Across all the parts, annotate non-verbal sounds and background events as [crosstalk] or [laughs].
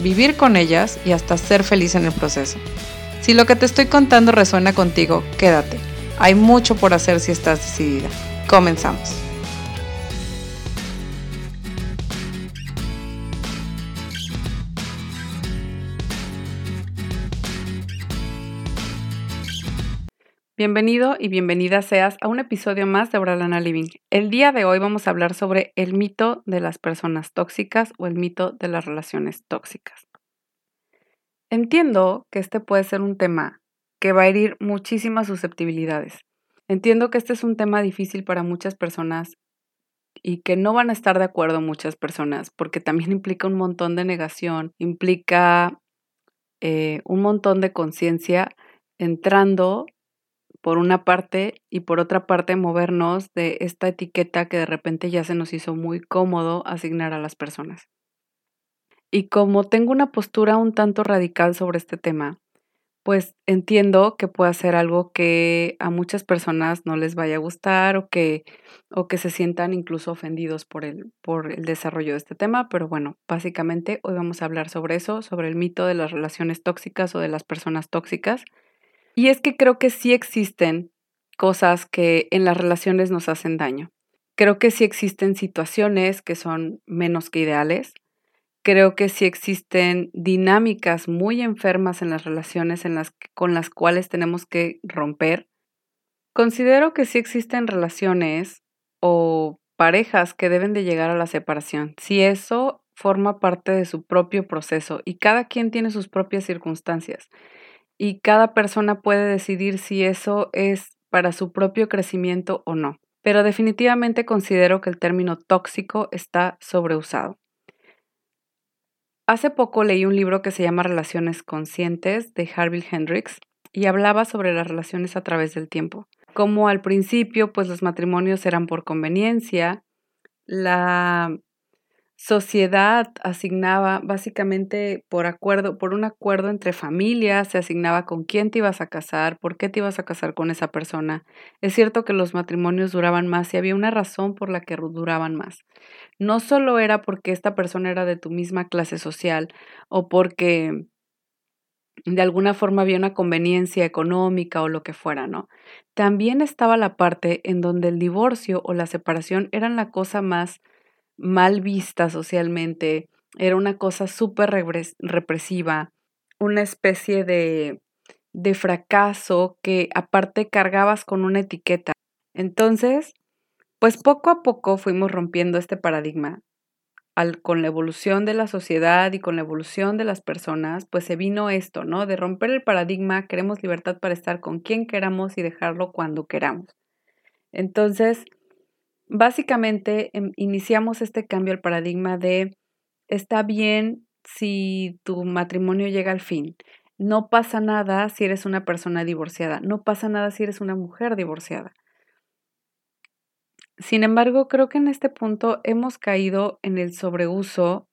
vivir con ellas y hasta ser feliz en el proceso. Si lo que te estoy contando resuena contigo, quédate. Hay mucho por hacer si estás decidida. Comenzamos. Bienvenido y bienvenida seas a un episodio más de Auralana Living. El día de hoy vamos a hablar sobre el mito de las personas tóxicas o el mito de las relaciones tóxicas. Entiendo que este puede ser un tema que va a herir muchísimas susceptibilidades. Entiendo que este es un tema difícil para muchas personas y que no van a estar de acuerdo muchas personas porque también [laughs] implica un montón de negación, implica eh, un montón de conciencia entrando por una parte y por otra parte movernos de esta etiqueta que de repente ya se nos hizo muy cómodo asignar a las personas. Y como tengo una postura un tanto radical sobre este tema, pues entiendo que puede ser algo que a muchas personas no les vaya a gustar o que, o que se sientan incluso ofendidos por el, por el desarrollo de este tema, pero bueno, básicamente hoy vamos a hablar sobre eso, sobre el mito de las relaciones tóxicas o de las personas tóxicas y es que creo que sí existen cosas que en las relaciones nos hacen daño. Creo que sí existen situaciones que son menos que ideales. Creo que sí existen dinámicas muy enfermas en las relaciones en las, con las cuales tenemos que romper. Considero que sí existen relaciones o parejas que deben de llegar a la separación. Si eso forma parte de su propio proceso y cada quien tiene sus propias circunstancias y cada persona puede decidir si eso es para su propio crecimiento o no. Pero definitivamente considero que el término tóxico está sobreusado. Hace poco leí un libro que se llama Relaciones Conscientes de Harville Hendricks y hablaba sobre las relaciones a través del tiempo. Como al principio, pues los matrimonios eran por conveniencia, la sociedad asignaba básicamente por acuerdo, por un acuerdo entre familias, se asignaba con quién te ibas a casar, por qué te ibas a casar con esa persona. Es cierto que los matrimonios duraban más y había una razón por la que duraban más. No solo era porque esta persona era de tu misma clase social o porque de alguna forma había una conveniencia económica o lo que fuera, ¿no? También estaba la parte en donde el divorcio o la separación eran la cosa más mal vista socialmente, era una cosa súper represiva, una especie de, de fracaso que aparte cargabas con una etiqueta. Entonces, pues poco a poco fuimos rompiendo este paradigma. Al, con la evolución de la sociedad y con la evolución de las personas, pues se vino esto, ¿no? De romper el paradigma, queremos libertad para estar con quien queramos y dejarlo cuando queramos. Entonces, básicamente em, iniciamos este cambio al paradigma de está bien si tu matrimonio llega al fin. No pasa nada si eres una persona divorciada. No pasa nada si eres una mujer divorciada. Sin embargo, creo que en este punto hemos caído en el sobreuso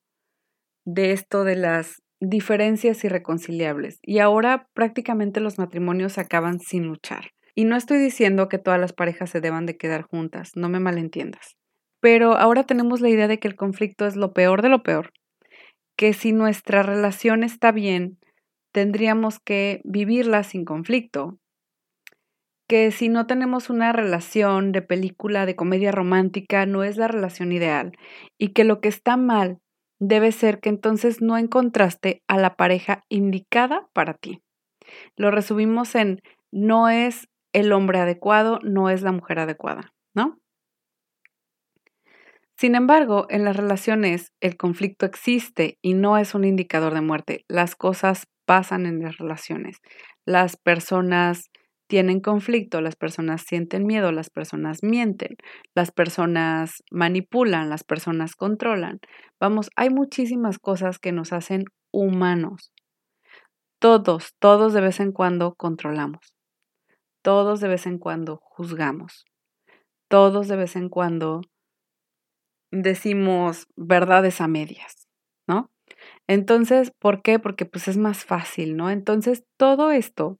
de esto de las diferencias irreconciliables y ahora prácticamente los matrimonios acaban sin luchar. Y no estoy diciendo que todas las parejas se deban de quedar juntas, no me malentiendas. Pero ahora tenemos la idea de que el conflicto es lo peor de lo peor, que si nuestra relación está bien, tendríamos que vivirla sin conflicto, que si no tenemos una relación de película de comedia romántica no es la relación ideal y que lo que está mal debe ser que entonces no encontraste a la pareja indicada para ti. Lo resumimos en no es el hombre adecuado no es la mujer adecuada, ¿no? Sin embargo, en las relaciones el conflicto existe y no es un indicador de muerte. Las cosas pasan en las relaciones. Las personas tienen conflicto, las personas sienten miedo, las personas mienten, las personas manipulan, las personas controlan. Vamos, hay muchísimas cosas que nos hacen humanos. Todos, todos de vez en cuando controlamos. Todos de vez en cuando juzgamos. Todos de vez en cuando decimos verdades a medias, ¿no? Entonces, ¿por qué? Porque pues es más fácil, ¿no? Entonces, todo esto,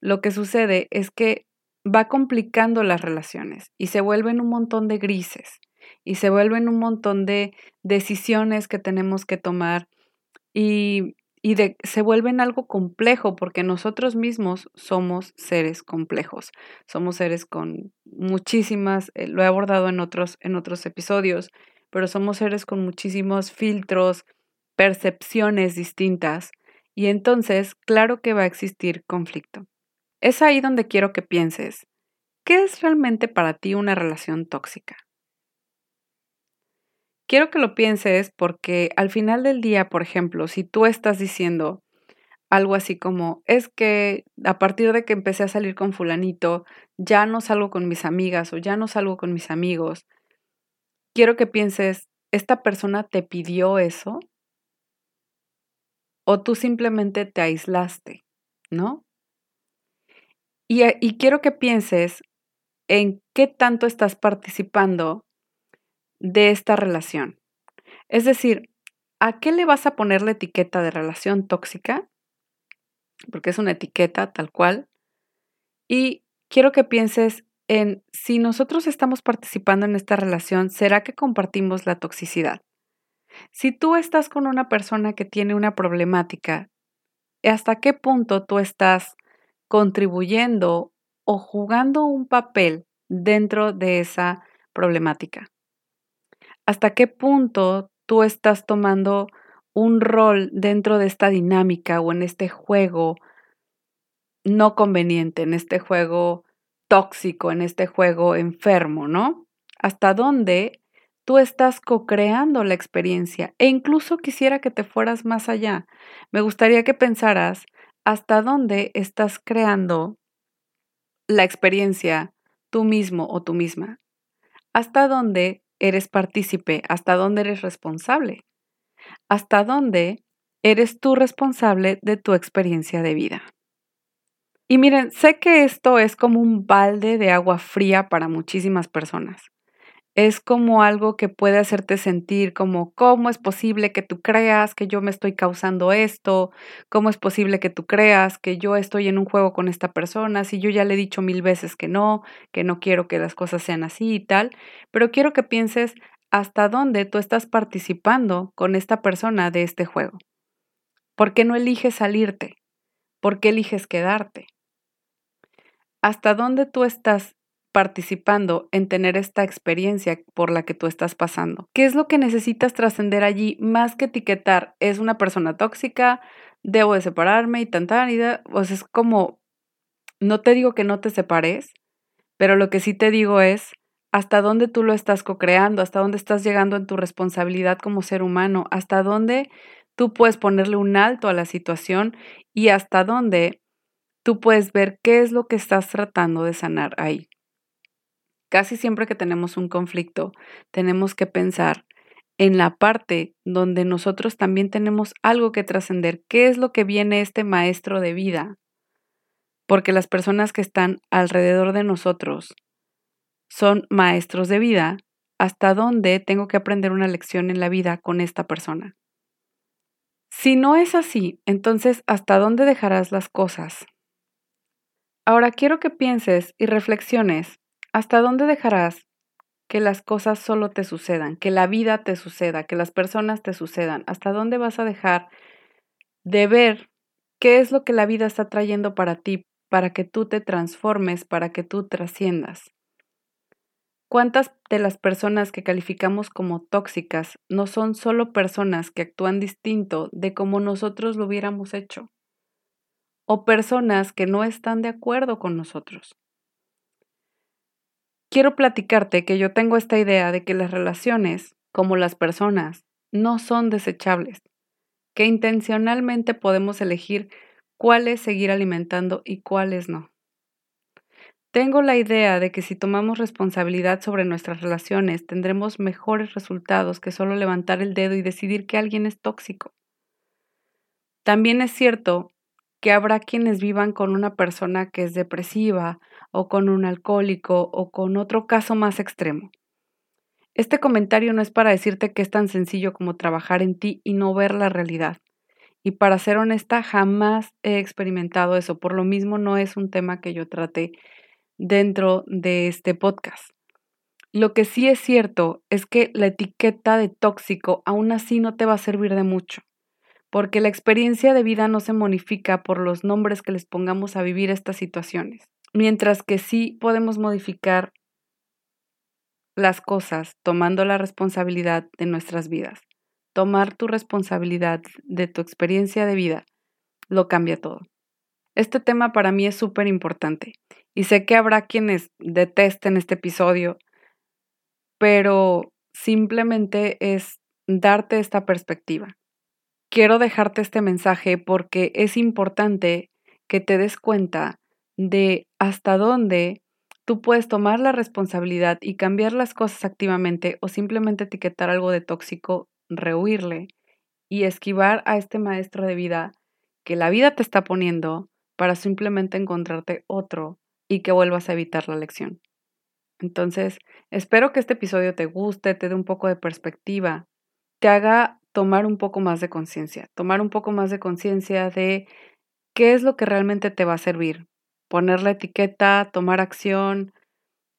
lo que sucede es que va complicando las relaciones y se vuelven un montón de grises y se vuelven un montón de decisiones que tenemos que tomar y, de, se vuelven algo complejo porque nosotros mismos somos seres complejos, somos seres con muchísimas, eh, lo he abordado en otros, en otros episodios, pero somos seres con muchísimos filtros, percepciones distintas y entonces claro que va a existir conflicto. Es ahí donde quiero que pienses, ¿qué es realmente para ti una relación tóxica? Quiero que lo pienses porque al final del día, por ejemplo, si tú estás diciendo algo así como, es que a partir de que empecé a salir con fulanito, ya no salgo con mis amigas o ya no salgo con mis amigos, quiero que pienses, ¿esta persona te pidió eso? ¿O tú simplemente te aislaste? ¿No? Eh, y, quiero que pienses en qué tanto estás participando de esta relación. Es decir, ¿a qué le vas a poner la etiqueta de relación tóxica? Porque es una etiqueta tal cual. Y quiero que pienses en si nosotros estamos participando en esta relación, ¿será que compartimos la toxicidad? Si tú estás con una persona que tiene una problemática, ¿hasta qué punto tú estás contribuyendo o jugando un papel dentro de esa problemática. ¿Hasta qué punto tú estás tomando un rol dentro de esta dinámica o en este juego no conveniente, en este juego tóxico, en este juego enfermo, ¿no? ¿Hasta dónde tú estás co-creando la experiencia? E incluso quisiera que te fueras más allá. Me gustaría que pensaras hasta dónde estás creando la experiencia tú mismo o tú misma. Hasta dónde eres partícipe, hasta dónde eres responsable. Hasta dónde eres tú responsable de tu experiencia de vida. Y miren, sé que esto es como un balde de agua fría para muchísimas personas es como algo que puede hacerte sentir como, ¿cómo es posible que tú creas que yo me estoy causando esto? ¿Cómo es posible que tú creas que yo estoy en un juego con esta persona si yo ya le he dicho mil veces que no, que no quiero que las cosas sean así y tal? Pero quiero que pienses hasta dónde tú estás participando con esta persona de este juego. ¿Por qué no eliges salirte? ¿Por qué eliges quedarte? ¿Hasta dónde tú estás participando en tener esta experiencia por la que tú estás pasando. ¿Qué es lo que necesitas trascender allí más que etiquetar? ¿Es una persona tóxica? ¿Debo de separarme? Y tanta y pues es como, no te digo que no te separes, pero lo que sí te digo es hasta dónde tú lo estás co-creando, hasta dónde estás llegando en tu responsabilidad como ser humano, hasta dónde tú puedes ponerle un alto a la situación y hasta dónde tú puedes ver qué es lo que estás tratando de sanar ahí. Casi siempre que tenemos un conflicto, tenemos que pensar en la parte donde nosotros también tenemos algo que trascender. ¿Qué es lo que viene este maestro de vida? Porque las personas que están alrededor de nosotros son maestros de vida. ¿Hasta dónde tengo que aprender una lección en la vida con esta persona? Si no es así, entonces ¿hasta dónde dejarás las cosas? Ahora quiero que pienses y reflexiones ¿Hasta dónde dejarás que las cosas solo te sucedan, que la vida te suceda, que las personas te sucedan? ¿Hasta dónde vas a dejar de ver qué es lo que la vida está trayendo para ti, para que tú te transformes, para que tú trasciendas? ¿Cuántas de las personas que calificamos como tóxicas no son solo personas que actúan distinto de como nosotros lo hubiéramos hecho? O personas que no están de acuerdo con nosotros quiero platicarte que yo tengo esta idea de que las relaciones, como las personas, no son desechables, que intencionalmente podemos elegir cuáles seguir alimentando y cuáles no. Tengo la idea de que si tomamos responsabilidad sobre nuestras relaciones tendremos mejores resultados que solo levantar el dedo y decidir que alguien es tóxico. También es cierto que habrá quienes vivan con una persona que es depresiva o con un alcohólico o con otro caso más extremo. Este comentario no es para decirte que es tan sencillo como trabajar en ti y no ver la realidad. Y para ser honesta, jamás he experimentado eso. Por lo mismo, no es un tema que yo trate dentro de este podcast. Lo que sí es cierto es que la etiqueta de tóxico aún así no te va a servir de mucho, porque la experiencia de vida no se modifica por los nombres que les pongamos a vivir estas situaciones, mientras que sí podemos modificar las cosas tomando la responsabilidad de nuestras vidas. Tomar tu responsabilidad de tu experiencia de vida lo cambia todo. Este tema para mí es súper importante y sé que habrá quienes detesten este episodio pero simplemente es darte esta perspectiva. Quiero dejarte este mensaje porque es importante que te des cuenta de hasta dónde tú puedes tomar la responsabilidad y cambiar las cosas activamente o simplemente etiquetar algo de tóxico, rehuirle y esquivar a este maestro de vida que la vida te está poniendo para simplemente encontrarte otro y que vuelvas a evitar la lección. Entonces, espero que este episodio te guste, te dé un poco de perspectiva, te haga tomar un poco más de conciencia, tomar un poco más de conciencia de qué es lo que realmente te va a servir. Poner la etiqueta, tomar acción,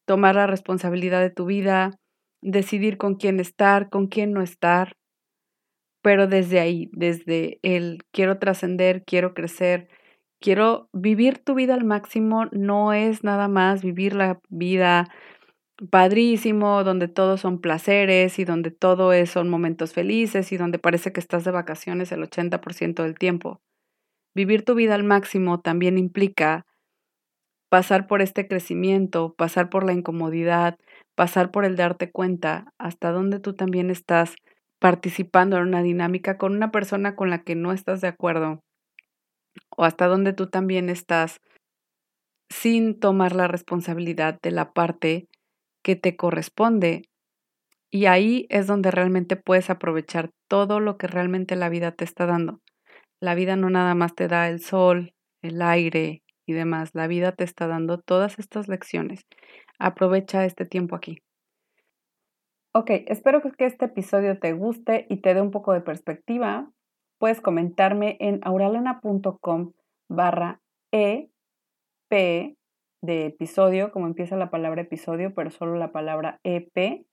tomar la responsabilidad de tu vida, decidir con quién estar, con quién no estar, pero desde ahí, desde el quiero trascender, quiero crecer, quiero vivir tu vida al máximo, no es nada más vivir la vida padrísimo, donde todos son placeres y donde todo es, son momentos felices y donde parece que estás de vacaciones el 80% del tiempo. Vivir tu vida al máximo también implica pasar por este crecimiento, pasar por la incomodidad, pasar por el darte cuenta hasta dónde tú también estás participando en una dinámica con una persona con la que no estás de acuerdo o hasta dónde tú también estás sin tomar la responsabilidad de la parte que te corresponde. Y ahí es donde realmente puedes aprovechar todo lo que realmente la vida te está dando. La vida no nada más te da el sol, el aire y demás. La vida te está dando todas estas lecciones. Aprovecha este tiempo aquí. Ok, espero que este episodio te guste y te dé un poco de perspectiva puedes comentarme en auralana.com barra EP de episodio, como empieza la palabra episodio, pero solo la palabra EP,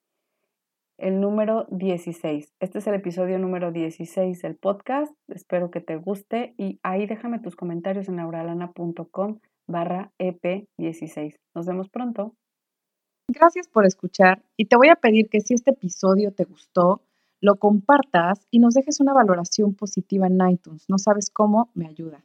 el número 16. Este es el episodio número 16 del podcast. Espero que te guste y ahí déjame tus comentarios en auralana.com barra EP16. Nos vemos pronto. Gracias por escuchar y te voy a pedir que si este episodio te gustó, lo compartas y nos dejes una valoración positiva en iTunes. No sabes cómo, me ayuda.